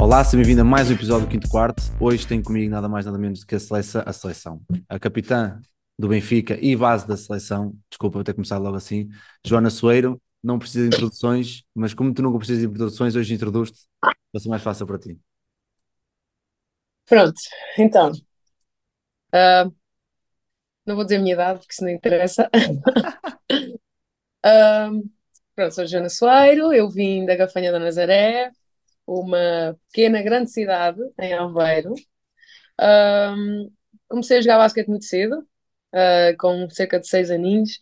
Olá, seja bem-vindo a mais um episódio do Quinto Quarto. Hoje tenho comigo nada mais nada menos do que a seleção, a seleção, a capitã do Benfica e base da seleção, desculpa vou ter começado logo assim, Joana Soeiro, não precisa de introduções, mas como tu nunca precisas de introduções, hoje introduz-te, vai ser mais fácil para ti. Pronto, então, uh, não vou dizer a minha idade, porque isso não interessa. uh, pronto, sou Joana Soeiro, eu vim da Gafanha da Nazaré, uma pequena, grande cidade em Aveiro. Um, comecei a jogar basquete muito cedo, uh, com cerca de seis aninhos.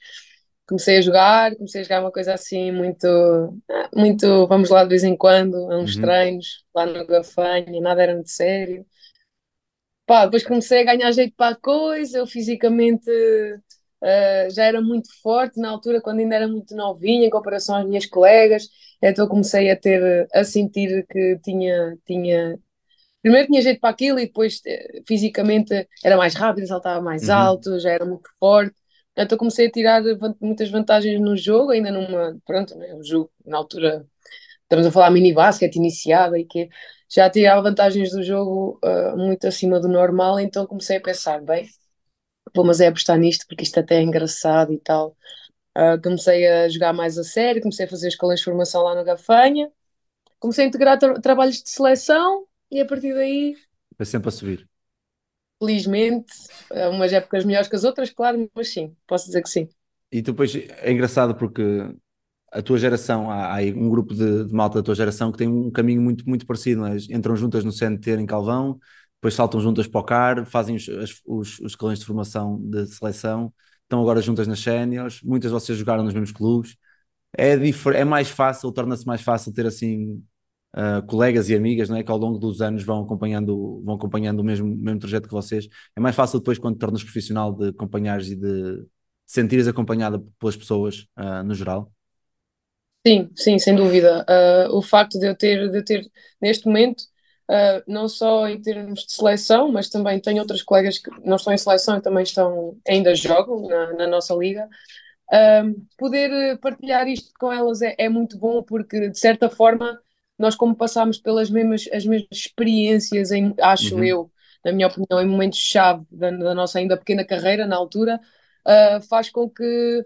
Comecei a jogar, comecei a jogar uma coisa assim muito, muito, vamos lá de vez em quando, a uns uhum. treinos, lá no Gafanha, nada era muito sério. Pá, depois comecei a ganhar jeito para a coisa, eu fisicamente uh, já era muito forte na altura, quando ainda era muito novinha, em comparação às minhas colegas, então comecei a ter, a sentir que tinha, tinha primeiro tinha jeito para aquilo e depois eh, fisicamente era mais rápido, saltava mais uhum. alto, já era muito forte. Então comecei a tirar muitas vantagens no jogo, ainda numa, pronto, né, o jogo na altura, estamos a falar mini basquete iniciada e que já tirava vantagens do jogo uh, muito acima do normal, então comecei a pensar, bem, mas é apostar nisto porque isto até é engraçado e tal. Uh, comecei a jogar mais a sério, comecei a fazer escolas de formação lá no Gafanha, comecei a integrar tra trabalhos de seleção e a partir daí. Foi sempre a subir. Felizmente, umas épocas melhores que as outras, claro, mas sim, posso dizer que sim. E depois é engraçado porque a tua geração, há, há um grupo de, de, malta da tua geração que tem um caminho muito, muito parecido, é? entram juntas no CNT em Calvão, depois saltam juntas para o CAR, fazem os, os, os escalões de formação de seleção estão agora juntas nas séniores, muitas de vocês jogaram nos mesmos clubes. É, é mais fácil, torna-se mais fácil ter assim uh, colegas e amigas, não é? Que ao longo dos anos vão acompanhando, vão acompanhando o mesmo, mesmo trajeto que vocês. É mais fácil depois, quando tornas profissional, de acompanhares e de sentires acompanhada pelas pessoas uh, no geral. Sim, sim, sem dúvida. Uh, o facto de eu ter, de eu ter neste momento uh, não só em termos de seleção, mas também tenho outras colegas que não estão em seleção e também estão, ainda jogam na, na nossa liga. Uh, poder partilhar isto com elas é, é, muito bom porque, de certa forma, nós, como passámos pelas mesmas, as mesmas experiências, em, acho uhum. eu, na minha opinião, em momentos-chave da, da, nossa ainda pequena carreira, na altura, uh, faz com que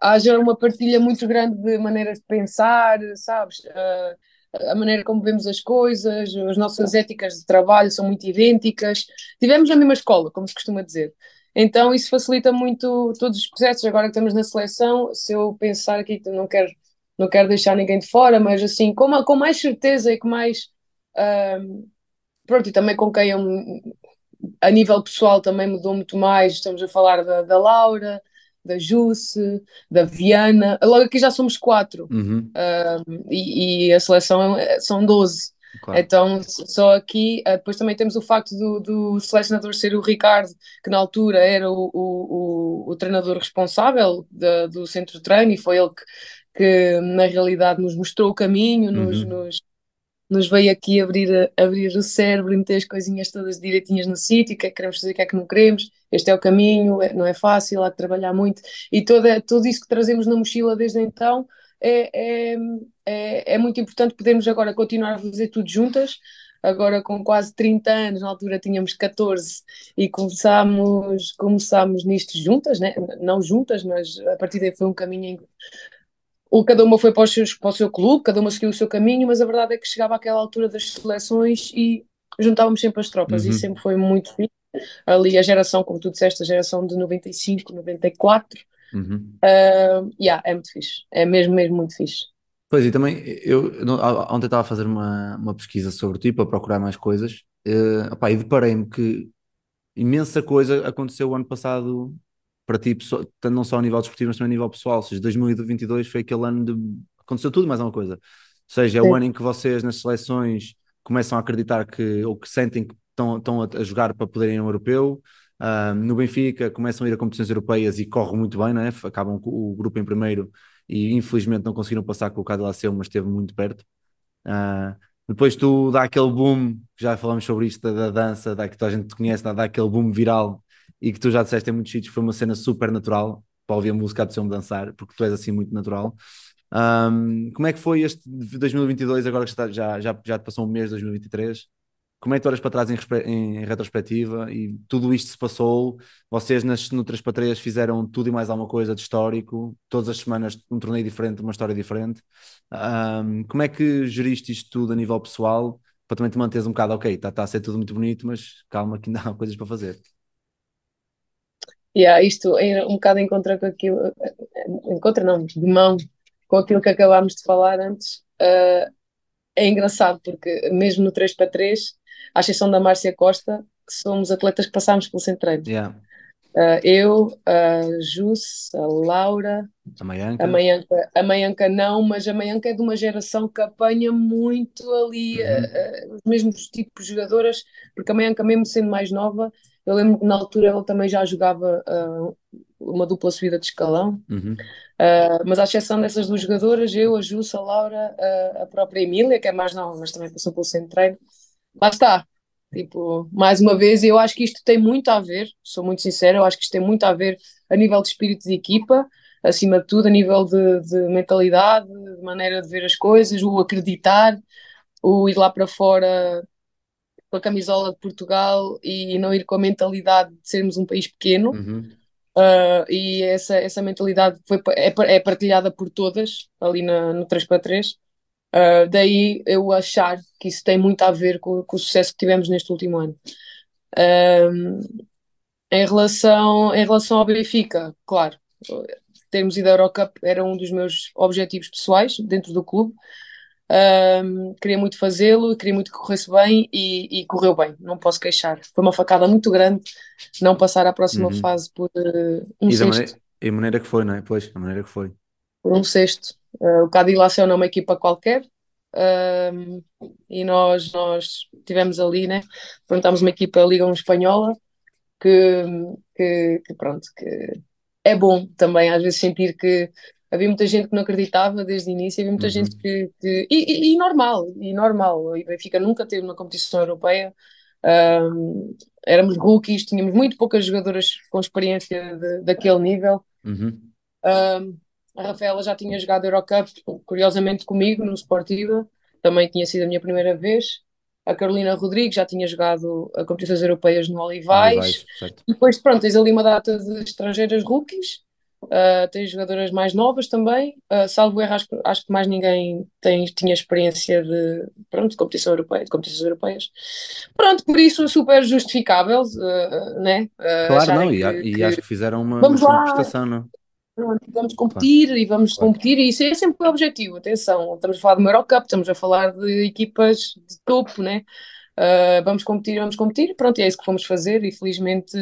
haja uma partilha muito grande de maneiras de pensar, sabes? Uh, a maneira como vemos as coisas, as nossas éticas de trabalho são muito idênticas. Tivemos na mesma escola, como se costuma dizer. Então isso facilita muito todos os processos. Agora que estamos na seleção, se eu pensar aqui, não quero, não quero deixar ninguém de fora, mas assim, com, com mais certeza e com mais. Pronto, e também com quem eu, a nível pessoal também mudou muito mais. Estamos a falar da, da Laura, da Jusse, da Viana. Logo aqui já somos quatro uhum. e, e, a seleção é, são 12. Claro. Então, só aqui, ah, depois também temos o facto do, do selecionador ser o Ricardo, que na altura era o, o, o, o treinador responsável de, do centro de treino, e foi ele que, que na realidade nos mostrou o caminho, uhum. nos, nos veio aqui abrir, abrir o cérebro e meter as coisinhas todas direitinhas no sítio, o que é que queremos fazer, o que é que não queremos, este é o caminho, é, não é fácil, há que trabalhar muito, e toda, tudo isso que trazemos na mochila desde então é, é, é, é muito importante podermos agora continuar a fazer tudo juntas, agora com quase 30 anos, na altura tínhamos 14 e começámos, começámos nisto juntas, né? não juntas, mas a partir daí foi um caminho cada uma foi para, seus, para, o seu clube, cada uma seguiu o seu caminho, mas a verdade é que chegava àquela altura das seleções e juntávamos sempre as tropas, uhum. e sempre foi muito fixe. Ali a geração, como tu disseste, a geração de 95, 94, uhum. uh, yeah, é muito fixe, é mesmo, mesmo muito fixe. Pois, e também, eu ontem estava a fazer uma, uma pesquisa sobre ti para procurar mais coisas, uh, opá, e deparei-me que imensa coisa aconteceu o ano passado para ti, não só a nível desportivo, mas também a nível pessoal. Ou seja, 2022 foi aquele ano de. aconteceu tudo mais uma coisa. Ou seja, é o ano em que vocês nas seleções começam a acreditar que, ou que sentem que estão, estão a, jogar para poderem ir ao europeu. Uh, no Benfica começam a ir a competições europeias e correm muito bem, né? acabam o grupo em primeiro e infelizmente não conseguiram passar com o Cadillaceu, mas esteve muito perto. Uh, depois tu dá aquele boom, já falamos sobre isto da, da dança, da que toda a gente te conhece, dá, dá aquele boom viral e que tu já disseste em muitos sítios, foi uma cena super natural para ouvir a música de ser dançar, porque tu és assim muito natural. Um, como é que foi este 2022, agora que já, já, já passou um mês de 2023? Como é que tu olhas para trás em, em, retrospectiva e tudo isto se passou? Vocês nas, no 3 para 3 fizeram tudo e mais alguma coisa de histórico, todas as semanas um torneio diferente, uma história diferente. Um, como é que geriste isto tudo a nível pessoal para também te manteres um bocado, ok, está tá a ser tudo muito bonito, mas calma que ainda há coisas para fazer. Yeah, isto é um bocado em contra com aquilo, em contra não, de mão com aquilo que acabámos de falar antes. Uh, é engraçado porque mesmo no 3 para 3, à exceção da Márcia Costa, que somos atletas que passámos pelo centro yeah. Uh, eu, a Jus, a Laura, a Maianca. a Maianca. A Maianca não, mas a Maianca é de uma geração que apanha muito ali uhum. uh, os mesmos tipos de jogadoras, porque a Maianca, mesmo sendo mais nova, eu lembro que na altura ela também já jogava uh, uma dupla subida de escalão, uhum. mas à exceção dessas duas jogadoras, eu, a Jus, a Laura, a própria Emília, que é mais nova, mas também passou pelo centro treino, lá está, Tipo, mais uma vez, eu acho que isto tem muito a ver, sou muito sincera, eu acho que isto tem muito a ver a nível de espírito de equipa, acima de tudo, a nível de, de mentalidade, de maneira de ver as coisas, o acreditar, o ir lá para fora com a camisola de Portugal e não ir com a mentalidade de sermos um país pequeno. Uhum. Uh, e essa, essa mentalidade foi, é, é partilhada por todas ali na, no 3 para 3 Uh, daí eu achar que isso tem muito a ver com, com o sucesso que tivemos neste último ano. em, relação, em relação ao Benfica, claro, termos ido à Eurocup era um dos meus objetivos pessoais dentro do clube. Um, queria muito fazê-lo, queria muito que corresse bem e, e, correu bem, não posso queixar. Foi uma facada muito grande não passar à próxima uhum. fase por uh, um e sexto. Maneira, e a maneira que foi, não é? Pois, a maneira que foi. Por um sexto. Uh, o Cadillaceu não é uma equipa qualquer, e nós, nós tivemos ali, né? Enfrentámos uma equipa Liga 1 Espanhola que, que, que, pronto, que é bom também às vezes sentir que havia muita gente que não acreditava desde o início, havia muita uhum. gente que. que e, e, e, normal, e normal. O Benfica nunca teve uma competição europeia. Um, éramos rookies, tínhamos muito poucas jogadoras com experiência de, daquele nível. Uhum. Um, a Rafaela já tinha jogado Eurocup, curiosamente comigo, no Sportiva, também tinha sido a minha primeira vez. A Carolina Rodrigues já tinha jogado a competições europeias no Olivais. Olivais e depois, pronto, tens ali uma data de estrangeiras rookies, uh, tens jogadoras mais novas também. Uh, salvo erro, acho, acho, que mais ninguém tem, tinha experiência de, pronto, de competição europeia, de competições europeias. Pronto, por isso super justificável, uh, né? claro, não, que, e, e acho que fizeram uma, uma prestação, não? vamos competir claro. e vamos claro. competir, e isso é sempre o objetivo. Atenção, estamos a falar do Eurocup, estamos a falar de equipas de topo, né? Vamos competir, vamos competir, pronto, e é isso que fomos fazer, e felizmente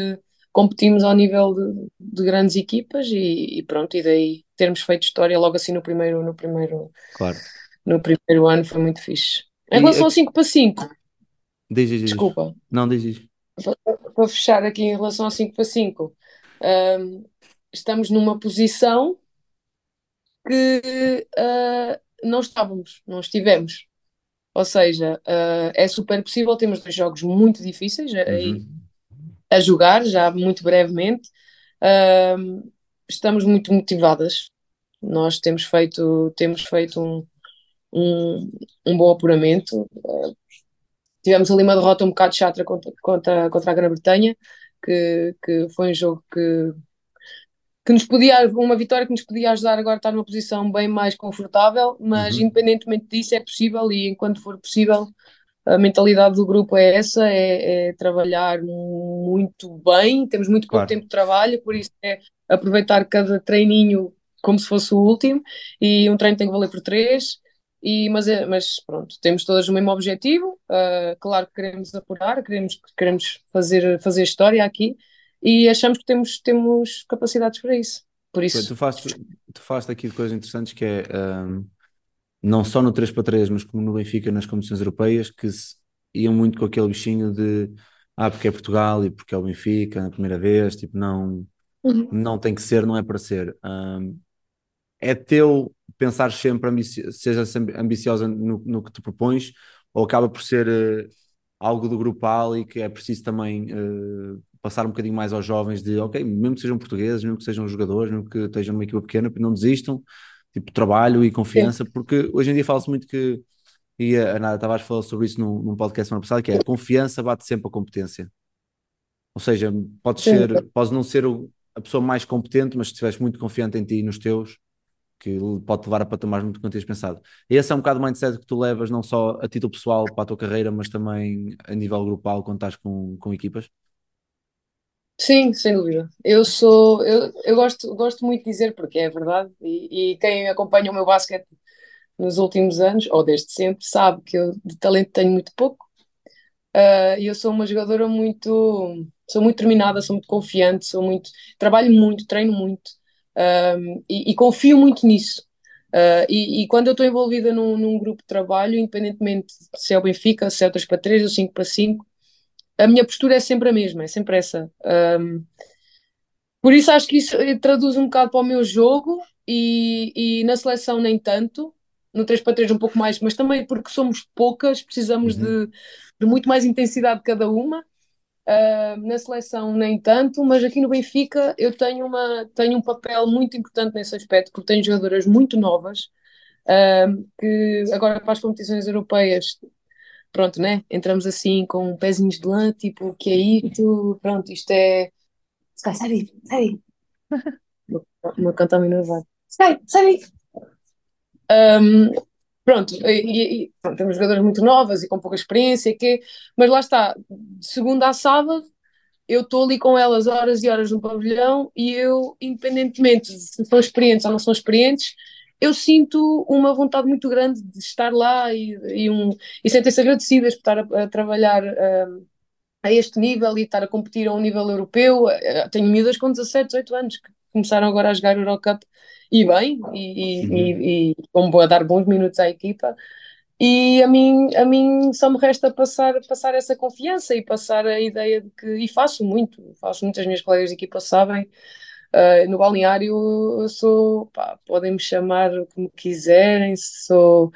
competimos ao nível de, de grandes equipas e, e, pronto, e daí termos feito história logo assim no primeiro, no primeiro, claro. no primeiro ano foi muito fixe. Em relação ao 5 para 5, diz, diz, desculpa, não diz, diz. Para, fechar aqui em relação ao 5 para 5, um, estamos numa posição que uh, não estávamos, não estivemos. Ou seja, uh, é super possível, temos dois jogos muito difíceis uhum. a, a, jogar, já muito brevemente. Uh, estamos muito motivadas. Nós temos feito, temos feito um, um, um bom apuramento. Uh, tivemos ali uma derrota um bocado chata contra, contra, contra a Grã-Bretanha, que, que foi um jogo que que nos podia, uma vitória que nos podia ajudar agora a estar numa posição bem mais confortável, mas uhum. independentemente disso é possível e enquanto for possível a mentalidade do grupo é essa, é, é trabalhar muito bem, temos muito pouco claro. tempo de trabalho, por isso é aproveitar cada treininho como se fosse o último e um treino tem que valer por três e, mas, é, mas pronto, temos todas o mesmo objetivo, uh, claro que queremos apurar, queremos, queremos fazer, fazer história aqui, e achamos que temos, temos capacidades para isso. Por isso. Tu falaste, tu falaste aqui coisas interessantes que é um, não só no 3 para 3, mas como no Benfica nas competições europeias, que se, iam muito com aquele bichinho de ah, porque é Portugal e porque é o Benfica na primeira vez, tipo, não, Uhum. não tem que ser, não é para ser. Um, é teu pensar sempre, ambici seja sempre ambiciosa no, no que te propões, ou acaba por ser uh, algo do grupal e que é preciso também uh, passar um bocadinho mais aos jovens de, ok, mesmo que sejam portugueses, mesmo que sejam jogadores, mesmo que estejam numa equipa pequena, não desistam, tipo, trabalho e confiança, Sim. porque hoje em dia fala-se muito que, e a Nada Tavares falou sobre isso num, num podcast semana passada, que é a confiança bate sempre a competência. Ou seja, pode ser, pode não ser a pessoa mais competente, mas se estiveres muito confiante em ti e nos teus, que pode levar a patamares muito quanto tens pensado. E esse é um bocado o mindset que tu levas não só a título pessoal para a tua carreira, mas também a nível grupal quando estás com, com equipas? Sim, sem dúvida. Eu sou, eu, eu gosto, gosto muito de dizer porque é verdade, e, e quem acompanha o meu basquete nos últimos anos, ou desde sempre, sabe que eu de talento tenho muito pouco. Uh, e eu sou uma jogadora muito, sou muito determinada, sou muito confiante, sou muito, trabalho muito, treino muito um, e, e, confio muito nisso. Uh, e, e, quando eu estou envolvida num, num, grupo de trabalho, independentemente se é o Benfica, se é o 3 para 3 ou 5 para 5, a minha postura é sempre a mesma, é sempre essa. Um, por isso acho que isso traduz um bocado para o meu jogo e, e na seleção nem tanto, no 3 para 3 um pouco mais, mas também porque somos poucas, precisamos uhum. de, de, muito mais intensidade cada uma. Uh, na seleção nem tanto, mas aqui no Benfica eu tenho, uma, tenho um papel muito importante nesse aspecto, porque tenho jogadoras muito novas uh, que agora para as competições europeias, pronto, né? Entramos assim com pezinhos de lã, tipo, o que é isto? Pronto, isto é. Sai, sai, sai. Uma cantar nervado. Sai, sai. Um, Pronto, e, e pronto, temos jogadoras muito novas e com pouca experiência, que, mas lá está, de segunda a sábado, eu estou ali com elas horas e horas no pavilhão e eu, independentemente de se são experientes ou não são experientes, eu sinto uma vontade muito grande de estar lá e, e, um, e sentem-se agradecidas por estar a, a trabalhar um, a este nível e estar a competir a um nível europeu. Eh, tenho miúdas com 17, 18 anos que começaram agora a jogar Eurocup e bem, e, uhum. e, e como a dar bons minutos à equipa. E a mim, a mim só me resta passar, passar essa confiança e passar a ideia de que, e faço muito, faço muitas minhas colegas de equipa sabem, uh, no balneário eu sou, pá, podem me chamar como quiserem, se sou,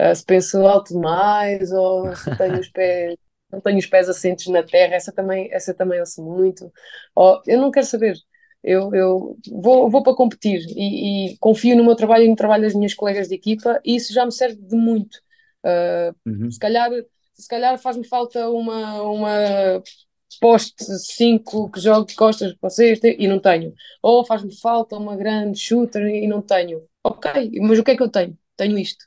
uh, se penso alto demais ou se tenho os pés, não tenho os pés assentos na terra, essa também, essa também ouço muito, ou, eu não quero saber, eu, eu vou, vou para competir e, e, confio no meu trabalho e no trabalho das minhas colegas de equipa e isso já me serve de muito. Uh, uhum. Se calhar, se calhar faz-me falta uma, uma poste 5 que jogue de costas para vocês e não tenho. Ou faz-me falta uma grande shooter e não tenho. Ok, mas o que é que eu tenho? Tenho isto.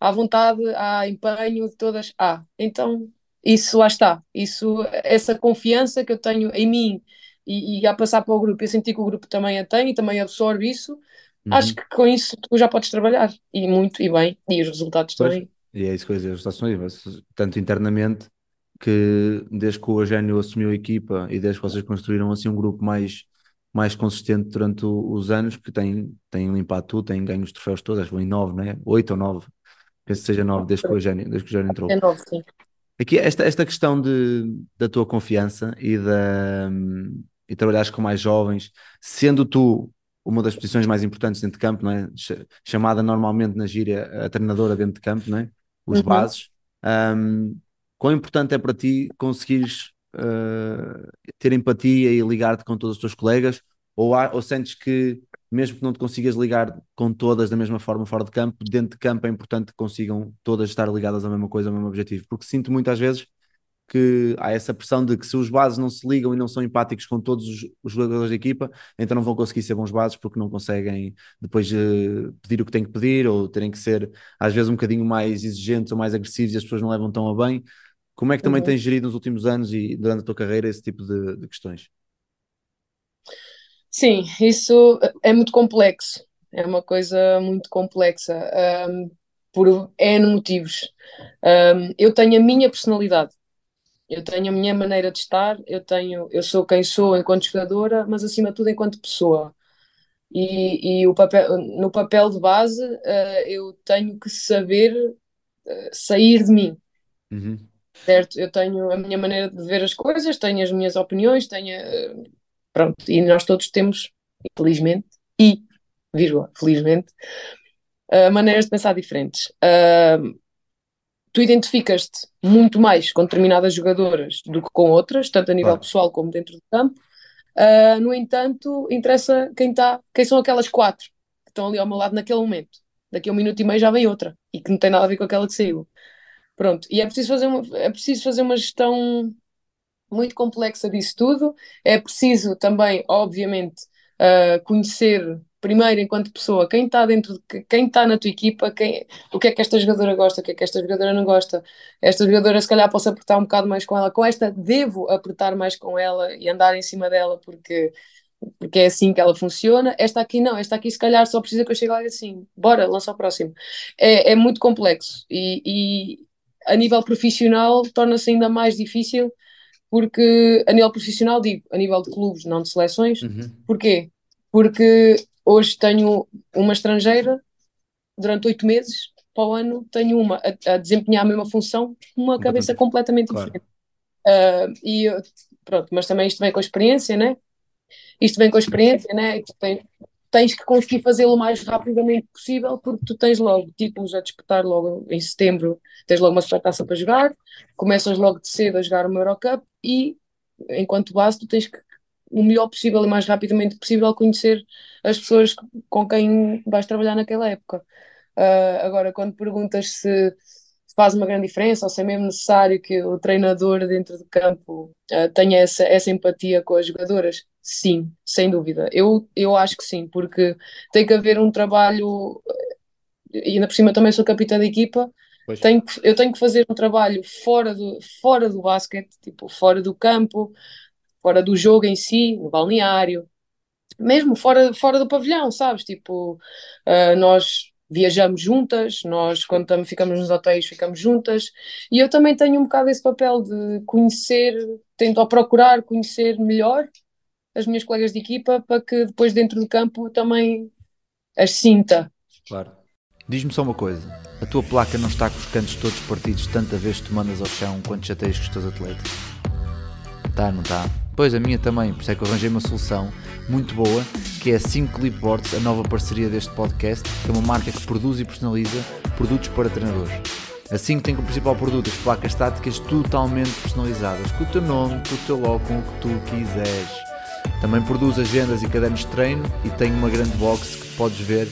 Há vontade, há empenho, todas há. Então, isso lá está. Isso, essa confiança que eu tenho em mim e, e a passar para o grupo, eu senti que o grupo também a tem e também absorve isso, uhum. acho que com isso tu já podes trabalhar e muito e bem, e os resultados pois, também. E é isso que eu dizer, os resultados tanto internamente que desde que o Eugênio assumiu a equipa e desde que vocês construíram assim um grupo mais, mais consistente durante o, os anos, que tem, tem limpado tudo, tem ganho os troféus todos, acho que em nove, né? Oito ou nove, penso que seja nove desde que o Eugênio, desde que o Eugênio entrou. É nove, sim. Aqui, esta, esta questão de, da tua confiança e da, e trabalhares com mais jovens, sendo tu uma das posições mais importantes dentro de campo, não é? chamada normalmente na gíria a treinadora dentro de campo, não é? os uhum. bases. Um, quão importante é para ti conseguires uh, ter empatia e ligar-te com todos os teus colegas? Ou, há, ou sentes que, mesmo que não te consigas ligar com todas da mesma forma fora de campo, dentro de campo é importante que consigam todas estar ligadas à mesma coisa, ao mesmo objetivo? Porque sinto muitas vezes que há essa pressão de que se os bases não se ligam e não são empáticos com todos os, os jogadores da equipa, então não vão conseguir ser bons bases porque não conseguem depois uh, pedir o que têm que pedir ou terem que ser às vezes um bocadinho mais exigentes ou mais agressivos e as pessoas não levam tão a bem. Como é que também uhum. tens gerido nos últimos anos e durante a tua carreira esse tipo de, de questões? Sim, isso é muito complexo. É uma coisa muito complexa. Um, por N motivos. Um, eu tenho a minha personalidade eu tenho a minha maneira de estar, eu tenho, eu sou quem sou enquanto jogadora, mas acima de tudo enquanto pessoa. E, e o papel, no papel de base, uh, eu tenho que saber uh, sair de mim. Uhum. Certo? Eu tenho a minha maneira de ver as coisas, tenho as minhas opiniões, tenho. eh, Pronto, e nós todos temos, infelizmente, e, vírgula, felizmente, uh, maneiras de pensar diferentes. Uh, tu identificas-te muito mais com determinadas jogadoras do que com outras, tanto a nível Claro. pessoal como dentro do campo. Uh, no entanto, interessa quem está, quem são aquelas quatro que estão ali ao meu lado naquele momento. Daqui a um minuto e meio já vem outra e que não tem nada a ver com aquela que saiu. Pronto, e é preciso fazer uma, é preciso fazer uma gestão muito complexa disso tudo. É preciso também, obviamente, uh, conhecer primeiro enquanto pessoa quem está dentro de quem está na tua equipa, quem, o que é que esta jogadora gosta, o que é que esta jogadora não gosta. Esta jogadora se calhar posso apertar um bocado mais com ela, com esta devo apertar mais com ela e andar em cima dela porque porque é assim que ela funciona. Esta aqui não, esta aqui se calhar só precisa que eu chegue lá e assim, bora, lança o próximo. É, é muito complexo e, e a nível profissional torna-se ainda mais difícil porque a nível profissional digo, a nível de clubes, não de seleções. Uhum. Porquê? Porque hoje tenho uma estrangeira durante oito meses, para o ano tenho uma a, a desempenhar a mesma função, uma cabeça completamente claro. diferente. Uh, e pronto, mas também isto vem com a experiência, né? Isto vem com a experiência, né? Tu tens, tens que conseguir fazê-lo o mais rapidamente possível, porque tu tens logo títulos a disputar logo em setembro, tens logo uma supertaça para jogar, começas logo de cedo a jogar uma Eurocup e, enquanto base, tu tens que o melhor possível e mais rapidamente possível conhecer as pessoas com quem vais trabalhar naquela época. Uh, agora, quando perguntas se, se, faz uma grande diferença ou se é mesmo necessário que o treinador dentro do campo uh, tenha essa, essa empatia com as jogadoras, sim, sem dúvida. Eu, eu acho que sim, porque tem que haver um trabalho, e ainda por cima também sou capitã da equipa, tenho, eu tenho que fazer um trabalho fora do, fora do basquete, tipo, fora do campo, fora do jogo em si, no balneário, mesmo fora, fora do pavilhão, sabes? Tipo, uh, nós viajamos juntas, nós quando estamos, ficamos nos hotéis ficamos juntas, e eu também tenho um bocado esse papel de conhecer, tento procurar conhecer melhor as minhas colegas de equipa para que depois dentro do campo também as sinta. Claro. Diz-me só uma coisa, a tua placa não está com os cantos todos partidos tanta vez que tu mandas ao chão quando chateias com os teus atletas? Tá, não tá? Pois, a minha também, por isso é que eu arranjei uma solução muito boa, que é a 5 Clipboards, a nova parceria deste podcast, que é uma marca que produz e personaliza produtos para treinadores. A 5 tem como principal produto as placas estáticas totalmente personalizadas, com o teu nome, com o teu logo, com o que tu quiseres. Também produz agendas e cadernos de treino e tem uma grande box que podes ver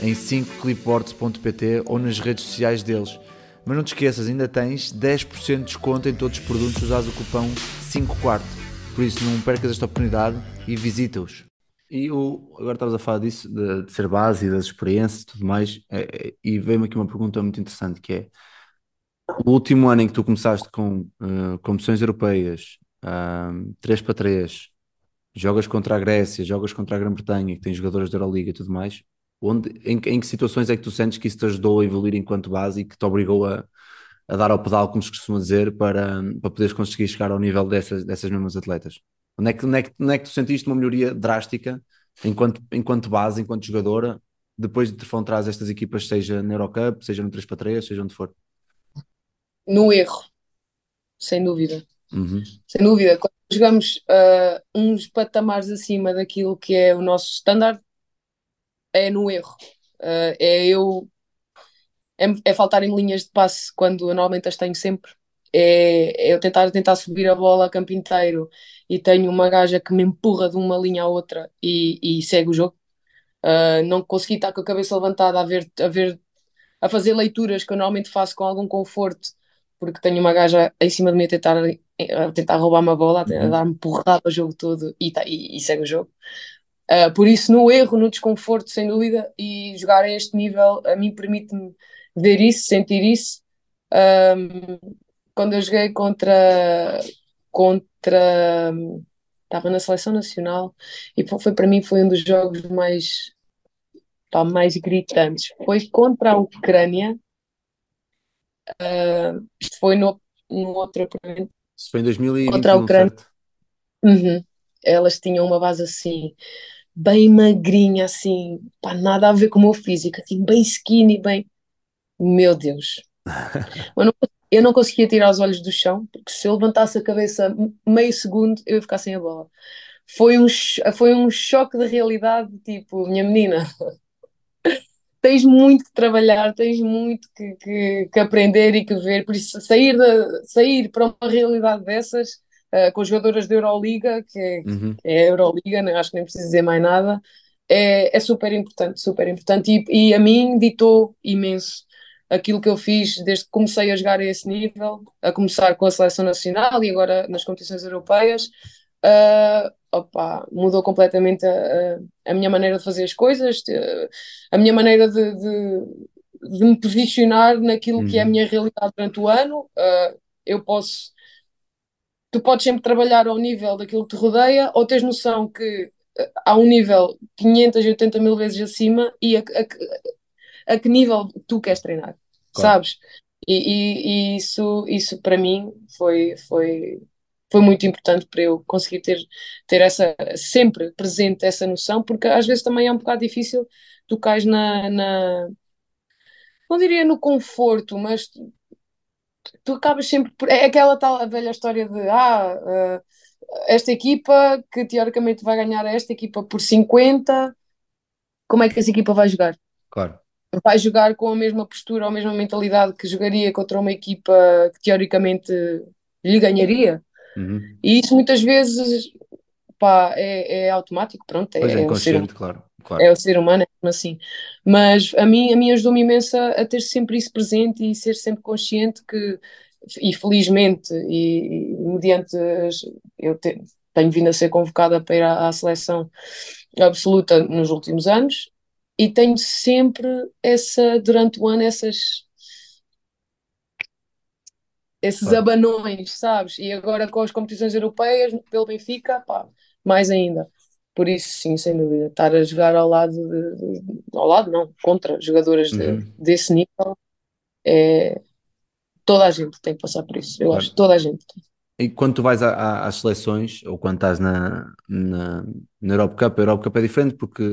em 5clipboards.pt ou nas redes sociais deles. Mas não te esqueças, ainda tens 10% de desconto em todos os produtos usados o cupom 5 quarto. Por isso não percas esta oportunidade e visita-os. E agora estavas a falar disso, de, de, ser base e das experiências e tudo mais, é, é, e veio-me aqui uma pergunta muito interessante que é o último ano em que tu começaste com uh, competições europeias, uh, 3 para 3, jogas contra a Grécia, jogas contra a Grã-Bretanha, que tem jogadores da Euroliga e tudo mais, onde, em, em, que situações é que tu sentes que isso te ajudou a evoluir enquanto base e que te obrigou a, a dar ao pedal, como se costuma dizer, para, para poderes conseguir chegar ao nível dessas, dessas mesmas atletas? Onde é, que, onde, é que, onde é que tu sentiste uma melhoria drástica enquanto, enquanto base, enquanto jogadora, depois de te trás estas equipas, seja na Eurocup, seja no 3x3, seja onde for? No erro, sem dúvida. Uhum. Sem dúvida. Quando jogamos uh, uns patamares acima daquilo que é o nosso standard, é no erro. Uh, é eu. É, é faltar em linhas de passe quando normalmente as tenho sempre. É, é eu tentar, tentar subir a bola a campo inteiro e tenho uma gaja que me empurra de uma linha à outra e, e segue o jogo. Uh, não consegui estar com a cabeça levantada a ver, a ver, a fazer leituras que eu normalmente faço com algum conforto, porque tenho uma gaja em cima de mim a tentar, a tentar roubar uma bola, a, dar-me porrada o jogo todo e, tá, e, e segue o jogo. Uh, por isso, no erro, no desconforto, sem dúvida, e jogar a este nível a mim permite-me ver isso, sentir isso. Um, quando eu joguei contra contra estava na seleção nacional e foi para mim foi um dos jogos mais pá, mais gritantes foi contra a Ucrânia uh, isto foi no, no outro Isso foi em 2021, contra a Ucrânia? Uhum. elas tinham uma base assim bem magrinha assim pá, nada a ver com o meu físico assim, bem skinny bem meu Deus mas não, eu não conseguia tirar os olhos do chão, porque se eu levantasse a cabeça meio segundo, eu ia ficar sem a bola. Foi um, foi um choque de realidade, tipo, minha menina, tens muito que trabalhar, tens muito que, que, que, aprender e que ver, por isso sair, de, sair para uma realidade dessas, uh, com jogadoras da Euroliga, que é, uhum. que é a Euroliga, né? acho que nem preciso dizer mais nada, é, é super importante, super importante, e, e a mim ditou imenso aquilo que eu fiz desde que comecei a jogar a esse nível, a começar com a seleção nacional e agora nas competições europeias, uh, opa, mudou completamente a, a, minha maneira de fazer as coisas, a minha maneira de, de, de me posicionar naquilo uhum. que é a uhum. minha realidade durante o ano. Uh, eu posso. Tu podes sempre trabalhar ao nível daquilo que te rodeia, ou tens noção que há um nível 580 mil vezes acima e a, a, a que nível tu queres treinar, claro. sabes? E, e, e, isso, isso para mim foi, foi, foi muito importante para eu conseguir ter, ter essa, sempre presente essa noção, porque às vezes também é um bocado difícil tu cais na, na não diria no conforto, mas tu, tu acabas sempre por, é aquela tal velha história de ah, uh, esta equipa que teoricamente vai ganhar esta equipa por 50, como é que essa equipa vai jogar? Claro. Vai jogar com a mesma postura ou a mesma mentalidade que jogaria contra uma equipa que teoricamente lhe ganharia? Uhum. E isso muitas vezes pá, é, é automático, pronto, é, é, é, o ser, claro, claro. é o ser humano, é assim. Mas a mim, a mim ajudou-me imenso a, a, ter sempre isso presente e ser sempre consciente que, e felizmente, e, e mediante eu te, tenho vindo a ser convocada para ir à, à seleção absoluta nos últimos anos e tenho sempre essa, durante o ano, essas esses claro. abanões, sabes? E agora com as competições europeias, pelo Benfica, pá, mais ainda. Por isso, sim, sem dúvida, estar a jogar ao lado, de, de, ao lado não, contra jogadoras uhum. de, desse nível, é, toda a gente tem que passar por isso, eu claro. acho, toda a gente. E quando tu vais a, a, às seleções, ou quando estás na, na, na Eurocup, a Eurocup é diferente porque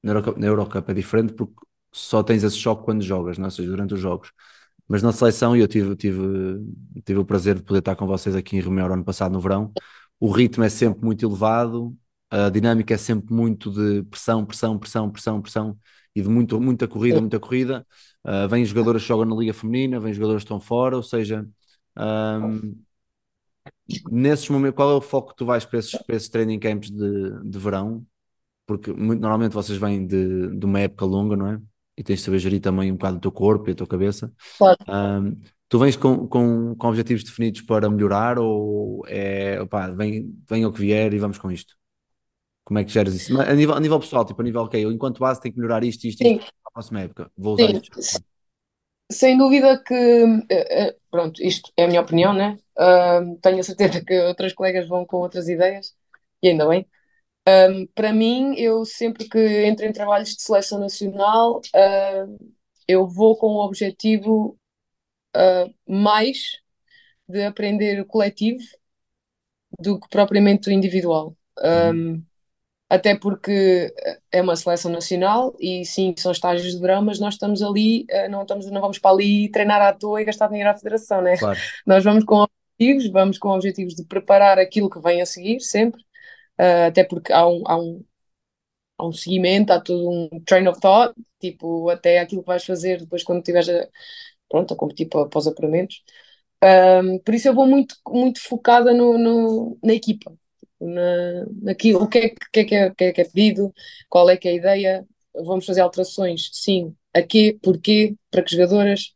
na Eurocup, na Eurocup é diferente porque só tens esse choque quando jogas, não é? ou seja, durante os jogos mas na seleção, e eu tive, tive, tive o prazer de poder estar com vocês aqui em Romeu ano passado no verão, o ritmo é sempre muito elevado, a dinâmica é sempre muito de pressão, pressão, pressão, pressão, pressão, e de muito, muita corrida, muita corrida. Uh, vêm jogadores que jogam na Liga Feminina, vêm jogadores que estão fora, ou seja, um, nesses momentos, qual é o foco que tu vais para esses, para esses training camps de, de verão? Porque muito, normalmente vocês vêm de, de uma época longa, não é? E tens de saber gerir também um bocado o teu corpo e a tua cabeça. Claro. Um, tu vens com, com, com objetivos definidos para melhorar ou é, opá, vem, vem o que vier e vamos com isto? Como é que geras isso? A nível, a nível pessoal, tipo a nível, ok, eu enquanto base tenho que melhorar isto, isto, isto, na próxima época, vou usar Sim. isto. Sem dúvida que, eh, eh, pronto, isto é a minha opinião, né? Uh, tenho a certeza que outras colegas vão com outras ideias, e ainda bem. Um, para mim, eu sempre que entro em trabalhos de seleção nacional, uh, eu vou com o objetivo uh, mais de aprender o coletivo do que propriamente o individual. Um, até porque é uma seleção nacional e sim, são estágios de verão, mas nós estamos ali, uh, não, estamos, não vamos para ali treinar à toa e gastar dinheiro à federação, né? Claro. Nós vamos com objetivos, vamos com objetivos de preparar aquilo que vem a seguir, sempre uh, até porque há um, há, um, há um seguimento, há todo um train of thought, tipo, até aquilo que vais fazer depois quando estiveres a, pronto, a competir para, para os apuramentos. Um, por isso eu vou muito, muito focada no, no na equipa, na, naquilo, o que é que, é, que, é, que, é, que é pedido, qual é que é a ideia, vamos fazer alterações, sim, a quê, porquê, para que jogadoras.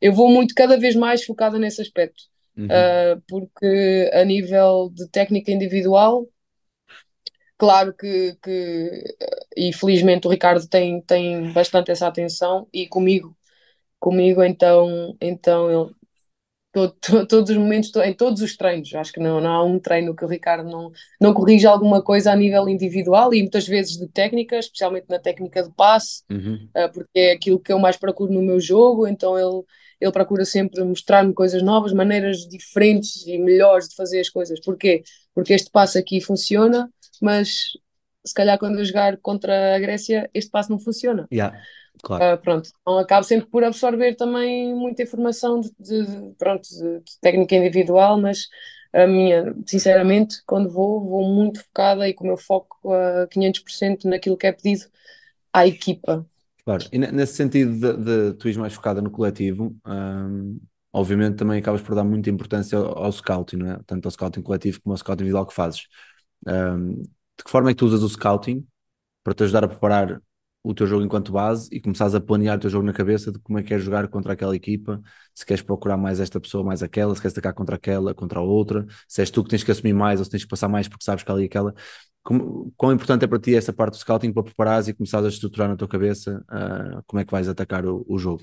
Eu vou muito cada vez mais focada nesse aspecto, uhum. uh, porque a nível de técnica individual Claro que, que e felizmente o Ricardo tem, tem bastante essa atenção e comigo, comigo então, então ele, todo, todo, todos os momentos, em todos os treinos, acho que não, não há um treino que o Ricardo não, não corrija alguma coisa a nível individual e muitas vezes de técnica, especialmente na técnica de passe, uhum. uh, porque é aquilo que eu mais procuro no meu jogo, então ele, ele procura sempre mostrar-me coisas novas, maneiras diferentes e melhores de fazer as coisas. Porquê? Porque este passo aqui funciona, mas se calhar quando eu jogar contra a Grécia este passo não funciona. Yeah, claro. Uh, pronto, então acabo sempre por absorver também muita informação de, de pronto, de, de, técnica individual, mas a minha, sinceramente, quando vou, vou muito focada e com o meu foco a 500% naquilo que é pedido à equipa. Claro, e nesse sentido de, de tu ires mais focada no coletivo, um, obviamente também acabas por dar muita importância ao, ao, scouting, não é? tanto ao scouting coletivo como ao scouting individual que fazes. Um, de que forma é que tu usas o scouting para te ajudar a preparar o teu jogo enquanto base e começares a planear o teu jogo na cabeça de como é que queres jogar contra aquela equipa, se queres procurar mais esta pessoa, mais aquela, se queres atacar contra aquela, contra a outra, se és tu que tens que assumir mais ou se tens que passar mais porque sabes que ali aquela. Como, quão importante é para ti essa parte do scouting para preparares e começares a estruturar na tua cabeça uh, como é que vais atacar o, o jogo?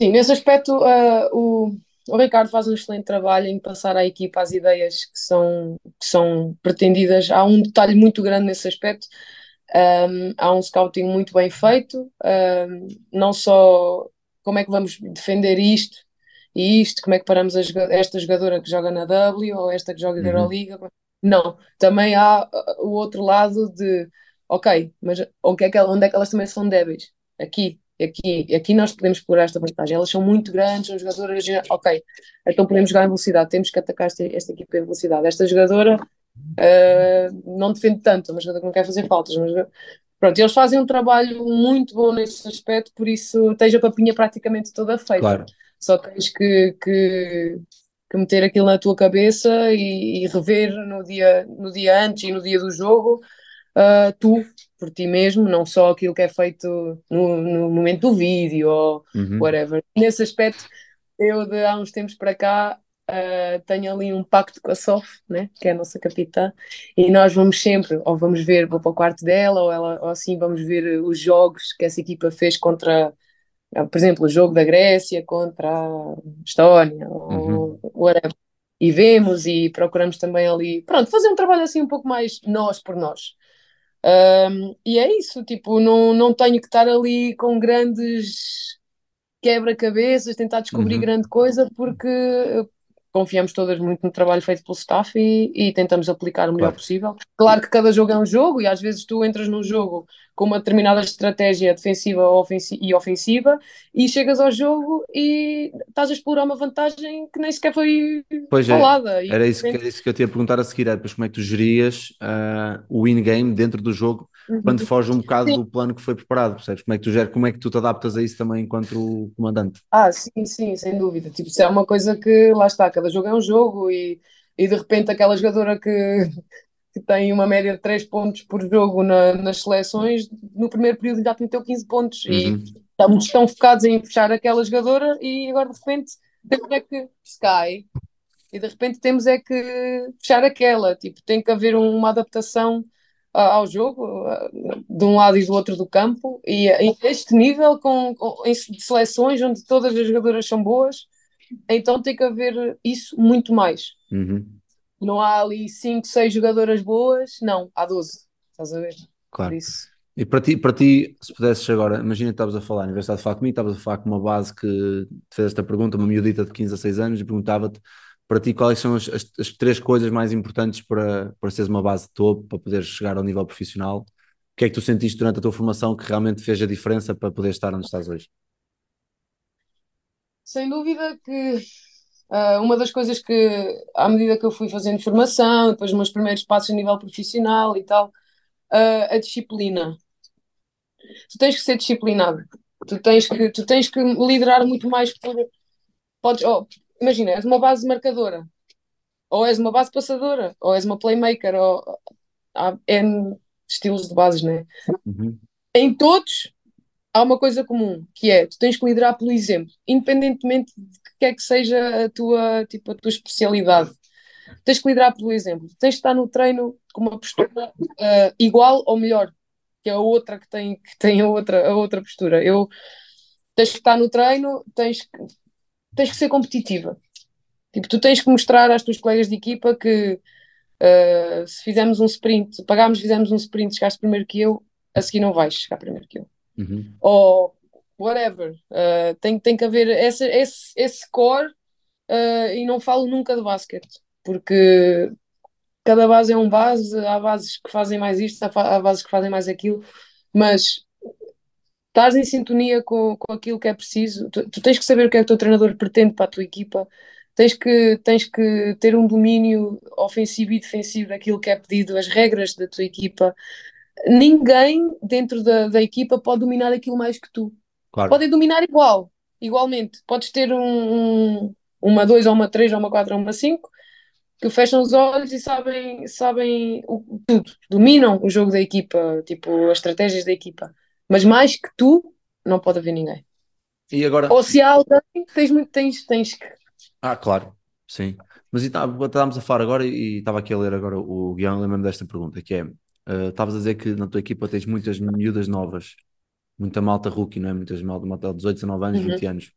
Sim, nesse aspecto, uh, o, o Ricardo faz um excelente trabalho em passar à equipa as ideias que são, que são pretendidas. Há um detalhe muito grande nesse aspecto. Um, há um scouting muito bem feito, um, não só como é que vamos defender isto e isto, como é que paramos esta jogadora que joga na W ou esta que joga na uhum. Euroliga. Não, também há uh, o outro lado de, ok, mas onde é que, onde é que elas também são débeis? Aqui, aqui, aqui nós podemos explorar esta vantagem. Elas são muito grandes, são jogadoras, ok, então podemos jogar em velocidade, temos que atacar esta, esta equipa em velocidade. Esta jogadora uh, não defende tanto, é uma jogadora que não quer fazer faltas, mas pronto, eles fazem um trabalho muito bom nesse aspecto, por isso tens a papinha praticamente toda feita. Claro. Só tens que, que, que, meter aquilo na tua cabeça e, e, rever no dia, no dia antes e no dia do jogo uh, tu, por ti mesmo, não só aquilo que é feito no, no momento do vídeo ou uhum. whatever. Nesse aspecto, eu de há uns tempos para cá uh, tenho ali um pacto com a Sof, né, que é a nossa capitã, e nós vamos sempre, ou vamos ver, vou para o quarto dela, ou, ela, ou assim vamos ver os jogos que essa equipa fez contra, por exemplo, o jogo da Grécia contra a Estónia, uhum. ou whatever. E vemos e procuramos também ali, pronto, fazer um trabalho assim um pouco mais nós por nós. Um, e é isso, tipo, não, não tenho que estar ali com grandes quebra-cabeças, tentar descobrir uhum. grande coisa, porque confiamos todas muito no trabalho feito pelo staff e, e tentamos aplicar o melhor claro. possível. Claro que cada jogo é um jogo e às vezes tu entras num jogo com uma determinada estratégia defensiva e ofensiva e chegas ao jogo e estás a explorar uma vantagem que nem sequer foi pois é, falada. É, era, isso, era isso que eu tinha a perguntar a seguir, é depois como é que tu gerias uh, o in-game dentro do jogo uhum. quando foge um bocado sim. do plano que foi preparado, percebes? Como é que tu geres, como é que tu te adaptas a isso também enquanto comandante? Ah, sim, sim, sem dúvida. Tipo, isso é uma coisa que lá está, cada jogo é um jogo e, e de repente aquela jogadora que, que tem uma média de 3 pontos por jogo na, nas seleções, no primeiro período já te meteu 15 pontos uhum. e estamos tão focados em fechar aquela jogadora e agora de repente temos é que Sky e de repente temos é que fechar aquela, tipo, tem que haver uma adaptação ao jogo de um lado e do outro do campo e em este nível com, com em seleções onde todas as jogadoras são boas então tem que haver isso muito mais. Uhum. Não há ali 5, 6 jogadoras boas, não, há 12. Estás a ver? Claro. E para ti, para ti, se pudesses agora, imagina que estavas a falar, em vez de falar comigo, estavas a falar com uma base que te fez esta pergunta, uma miudita de 15 a 6 anos, e perguntava-te para ti quais são as, as, as, três coisas mais importantes para, para seres uma base de topo, para poderes chegar ao nível profissional. O que é que tu sentiste durante a tua formação que realmente fez a diferença para poder estar onde estás hoje? Sem dúvida que uh, uma das coisas que, à medida que eu fui fazendo formação, depois os meus primeiros passos a nível profissional e tal, uh, a disciplina. Tu tens que ser disciplinado. Tu tens que, tu tens que liderar muito mais por. Podes, oh, imagina, és uma base marcadora, ou és uma base passadora, ou és uma playmaker, ou há N estilos de bases, né? Uhum. Em todos há uma coisa comum, que é tu tens que liderar pelo exemplo, independentemente de que quer que seja a tua, tipo, a tua especialidade. Tens que liderar pelo exemplo. Tens que estar no treino com uma postura uh, igual ou melhor que a outra que tem, que tem a, outra, a outra postura. Eu, tens que estar no treino, tens que, tens que ser competitiva. Tipo, tu tens que mostrar às tuas colegas de equipa que uh, se fizermos um sprint, se pagámos, fizemos um sprint, chegaste primeiro que eu, a seguir não vais chegar primeiro que eu uhum. ou whatever. Uh, tem, tem que haver esse, esse, esse core uh, e não falo nunca de basquete, porque cada base é um base, há bases que fazem mais isto, há, há bases que fazem mais aquilo, mas estás em sintonia com, com aquilo que é preciso, tu, tu, tens que saber o que é que o teu treinador pretende para a tua equipa, tens que, tens que ter um domínio ofensivo e defensivo daquilo que é pedido, as regras da tua equipa. Ninguém dentro da, da equipa pode dominar aquilo mais que tu. Claro. Podem dominar igual, igualmente. Podes ter um, um, uma 2 ou uma 3 ou uma 4 ou uma 5 que fecham os olhos e sabem, sabem o, tudo, dominam o jogo da equipa, tipo as estratégias da equipa. Mas mais que tu, não pode haver ninguém. E agora... Ou se há alguém, tens, tens, tens que. Ah, claro, sim. Mas estávamos a falar agora e estava aqui a ler agora o guião, lembro-me desta pergunta, que é, uh, estavas a dizer que na tua equipa tens muitas miúdas novas, muita malta rookie, não é? Muitas malta, malta de 18, 19 anos, uhum. 20 anos.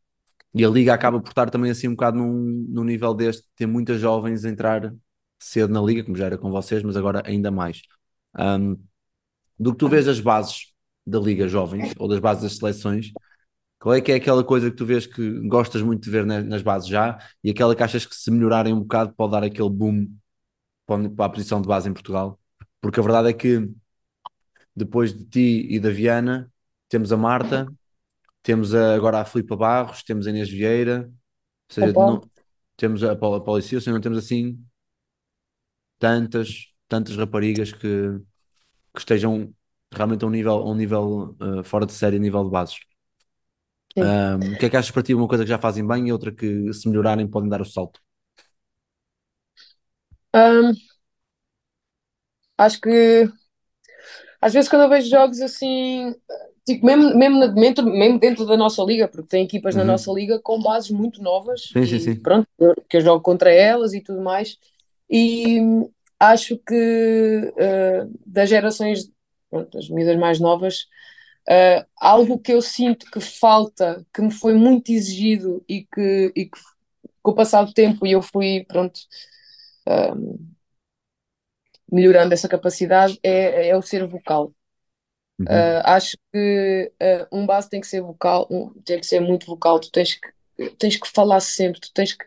E a liga acaba por estar também assim um bocado num, num nível deste, ter muitas jovens a entrar cedo na liga, como já era com vocês, mas agora ainda mais. Um, do que tu vês as bases da liga jovens ou das bases das seleções, qual é que é aquela coisa que tu vês que gostas muito de ver nas bases já e aquela que achas que se melhorarem um bocado pode dar aquele boom para a posição de base em Portugal? Porque a verdade é que depois de ti e da Viana temos a Marta, temos a, agora a Filipa Barros, temos a Inês Vieira, ou seja, não, temos a Paula ou seja, não temos assim tantas, tantas raparigas que, que estejam realmente a um nível, a um nível uh, fora de série, a nível de bases. Um, o que é que achas para ti? Uma coisa que já fazem bem e outra que, se melhorarem, podem dar o salto? Um, acho que às vezes quando eu vejo jogos assim Tipo, mesmo, mesmo, dentro, mesmo dentro da nossa liga, porque tem equipas uhum. na nossa liga com bases muito novas, sim, sim, sim. pronto, que eu jogo contra elas e tudo mais, e acho que uh, das gerações, pronto, das medidas mais novas, uh, algo que eu sinto que falta, que me foi muito exigido e que, e que com o passar do tempo eu fui, pronto, uh, melhorando essa capacidade, é, é o ser vocal. Uhum. Uh, acho que um base tem que ser vocal, um, tem que ser muito vocal, tu tens que, tens que falar sempre, tu tens que.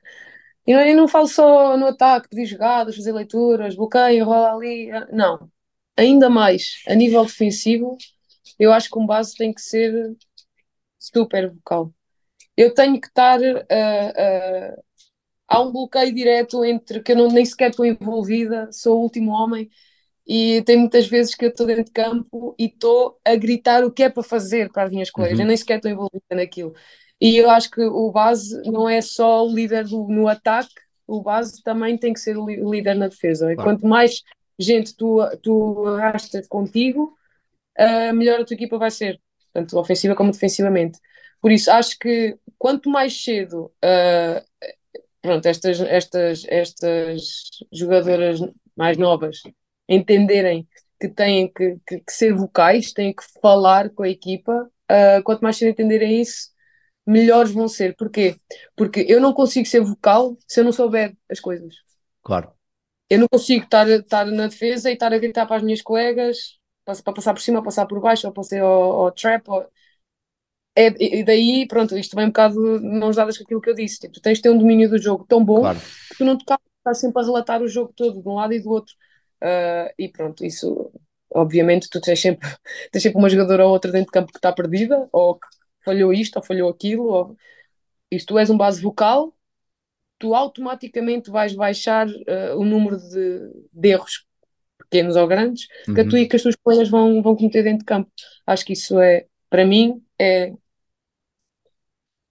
Eu não, eu não falo só no ataque, pedir jogadas, fazer leituras, bloqueio, rola ali. Não. Ainda mais, a nível defensivo, eu acho que um base tem que ser super vocal. Eu tenho que estar. Uh, há um bloqueio direto entre que eu não, nem sequer estou envolvida, sou o último homem e tem muitas vezes que eu estou dentro de campo e estou a gritar o que é para fazer para as minhas colegas, uhum. eu nem sequer estou envolvida naquilo. E eu acho que o base não é só o líder do, no ataque, o base também tem que ser o líder na defesa. E quanto mais gente tu, tu arrastas contigo, uh, melhor a tua equipa vai ser, tanto ofensiva como defensivamente. Por isso, acho que quanto mais cedo uh, pronto, estas, estas, estas jogadoras mais novas entenderem que têm que, que, que, ser vocais, têm que falar com a equipa. Uh, quanto mais cedo entenderem isso, melhores vão ser. Porquê? Porque eu não consigo ser vocal se eu não souber as coisas. Claro. Eu não consigo estar, estar na defesa e estar a gritar para as minhas colegas para, passar por cima, ou passar por baixo, ou passar ao, ao trap. Ou... É, e daí, pronto, isto vem um bocado mãos dadas com aquilo que eu disse. Tipo, tu tens de ter um domínio do jogo tão bom claro. que tu não te estás sempre a relatar o jogo todo, de um lado e do outro. Uh, e pronto, isso obviamente tu tens sempre, tens sempre uma jogadora ou outra dentro de campo que está perdida, ou que falhou isto, ou falhou aquilo, ou isto tu és um base vocal, tu automaticamente vais baixar uh, o número de, de, erros pequenos ou grandes uhum. que, tu, que as tuas colegas vão, vão cometer dentro de campo. Acho que isso é, para mim, é,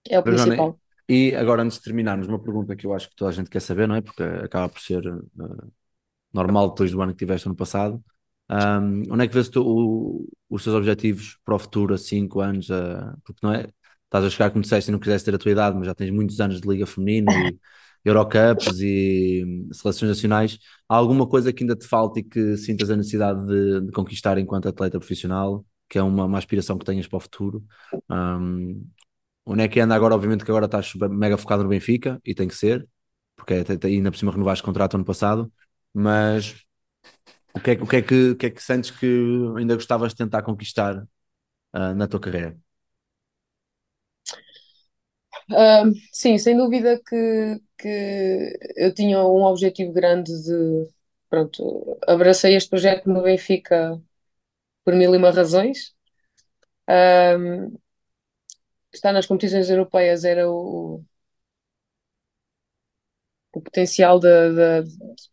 é o principal. E agora, antes de terminarmos, uma pergunta que eu acho que toda a gente quer saber, não é? Porque acaba por ser uh, normal depois do ano que tiveste ano passado. Um, onde é que vês tu, o, os teus objetivos para o futuro a 5 anos? Uh, porque não é? Estás a chegar, como disseste, e não quiseste ter a tua idade, mas já tens muitos anos de Liga Feminina e Eurocups e seleções nacionais. Há alguma coisa que ainda te falta e que sintas a necessidade de, de conquistar enquanto atleta profissional? Que é uma, uma aspiração que tenhas para o futuro? Um, onde é que anda agora? Obviamente que agora estás mega focado no Benfica e tem que ser, porque é, ainda por cima renovaste contrato ano passado mas o que é, o que, é que, o que, é que sentes que ainda gostavas de tentar conquistar uh, na tua carreira? Uh, sim, sem dúvida que, que eu tinha um objetivo grande de, pronto, abracei este projeto no Benfica por mil e uma razões. Um, estar nas competições europeias era o, o potencial de, de,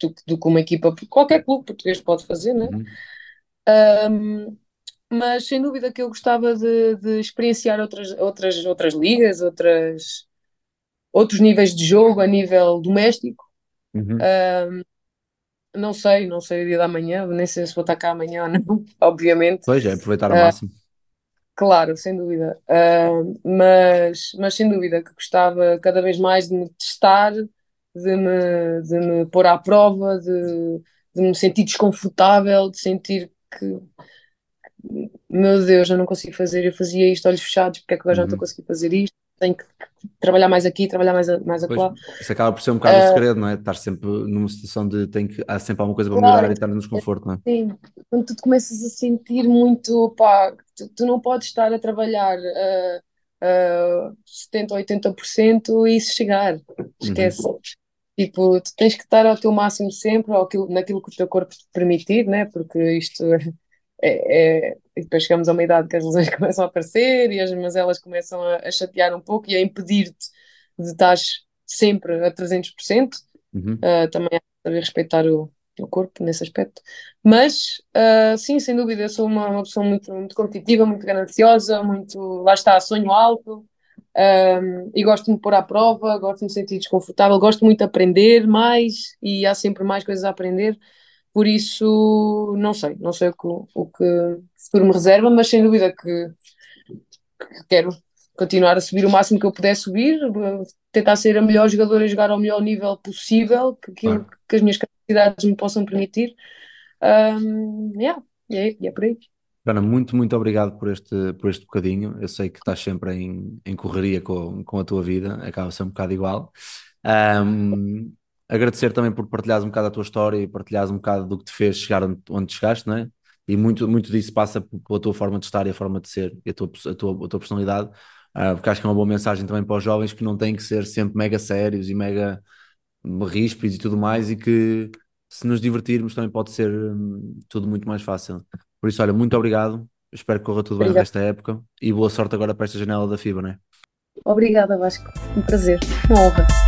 do, do que uma equipa, qualquer clube português pode fazer, né? Uhum. Um, mas sem dúvida que eu gostava de, de, experienciar outras, outras, outras ligas, outras, outros níveis de jogo a nível doméstico. Uhum. Um, não sei, não sei o dia da manhã, nem sei se vou estar cá amanhã ou não, obviamente. Pois é, aproveitar ao Uh, máximo. Claro, sem dúvida. Uh, mas, mas sem dúvida que gostava cada vez mais de me testar, de me, de me pôr à prova, de, de me sentir desconfortável, de sentir que, meu Deus, eu não consigo fazer, eu fazia isto olhos fechados, porque é que agora já não estou a Uhum. conseguir fazer isto? Tenho que trabalhar mais aqui, trabalhar mais, a- mais acolá. isso acaba por ser um bocado o Uh, segredo, não é? Estar sempre numa situação de tem que, há sempre alguma coisa para melhorar claro, e estar no desconforto, não é? Sim, quando tu começas a sentir muito, pá, tu, tu não podes estar a trabalhar uh, uh, 70 ou 80% e se chegar, Uhum. esquece. Tipo, tu tens que estar ao teu máximo sempre, ou aquilo, naquilo que o teu corpo te permitir, né? Porque isto é, é, E depois chegamos a uma idade que as lesões começam a aparecer e as mazelas começam a, a chatear um pouco e a impedir-te de estar sempre a 300%. Uhum. Uh, também há que saber respeitar o, o corpo nesse aspecto. Mas, uh, sim, sem dúvida, eu sou uma, uma pessoa muito, muito competitiva, muito gananciosa, muito, lá está, sonho alto, um, e gosto de me pôr à prova, gosto de me sentir desconfortável, gosto muito de aprender mais e há sempre mais coisas a aprender. Por isso, não sei, não sei o que o que o futuro me reserva, mas sem dúvida que, que quero continuar a subir o máximo que eu puder subir, tentar ser a melhor jogadora e jogar ao melhor nível possível, que Claro. que as minhas capacidades me possam permitir. Um, yeah, e é, é por aí. Joana, muito, muito obrigado por este, por este bocadinho. Eu sei que estás sempre em, em correria com, com a tua vida, acaba ser um bocado igual. Ahm, agradecer também por partilhares um bocado a tua história e partilhares um bocado do que te fez chegar onde, onde chegaste, não é? E muito, muito disso passa pela tua forma de estar e a forma de ser e a tua, a tua, a tua personalidade, Ah, porque acho que é uma boa mensagem também para os jovens que não têm que ser sempre mega sérios e mega ríspidos e tudo mais, e que se nos divertirmos também pode ser hum, tudo muito mais fácil. Por isso, olha, muito obrigado. Espero que corra tudo bem da época e boa sorte agora para esta janela da FIBA, não é? Obrigada, Vasco. Um prazer, uma honra.